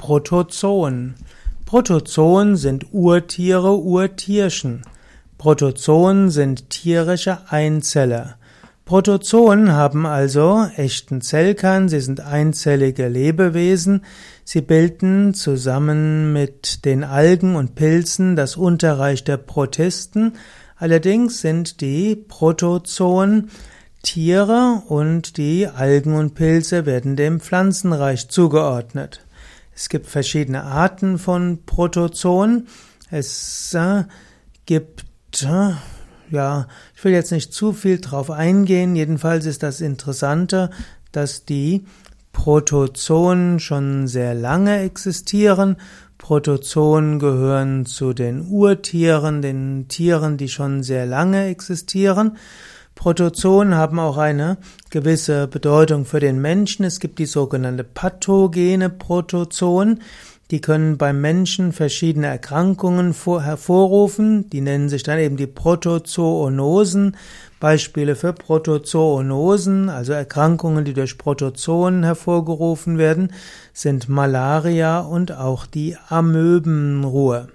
Protozoen. Protozoen sind Urtiere, Urtierchen. Protozoen sind tierische Einzeller. Protozoen haben also echten Zellkern, sie sind einzellige Lebewesen, sie bilden zusammen mit den Algen und Pilzen das Unterreich der Protisten, allerdings sind die Protozoen Tiere und die Algen und Pilze werden dem Pflanzenreich zugeordnet. Es gibt verschiedene Arten von Protozoen. Es äh, gibt, äh, ja, ich will jetzt nicht zu viel drauf eingehen. Jedenfalls ist das Interessante, dass die Protozoen schon sehr lange existieren. Protozoen gehören zu den Urtieren, den Tieren, die schon sehr lange existieren. Protozoen haben auch eine gewisse Bedeutung für den Menschen. Es gibt die sogenannte pathogene Protozoen. Die können beim Menschen verschiedene Erkrankungen hervorrufen. Die nennen sich dann eben die Protozoonosen. Beispiele für Protozoonosen, also Erkrankungen, die durch Protozoen hervorgerufen werden, sind Malaria und auch die Amöbenruhe.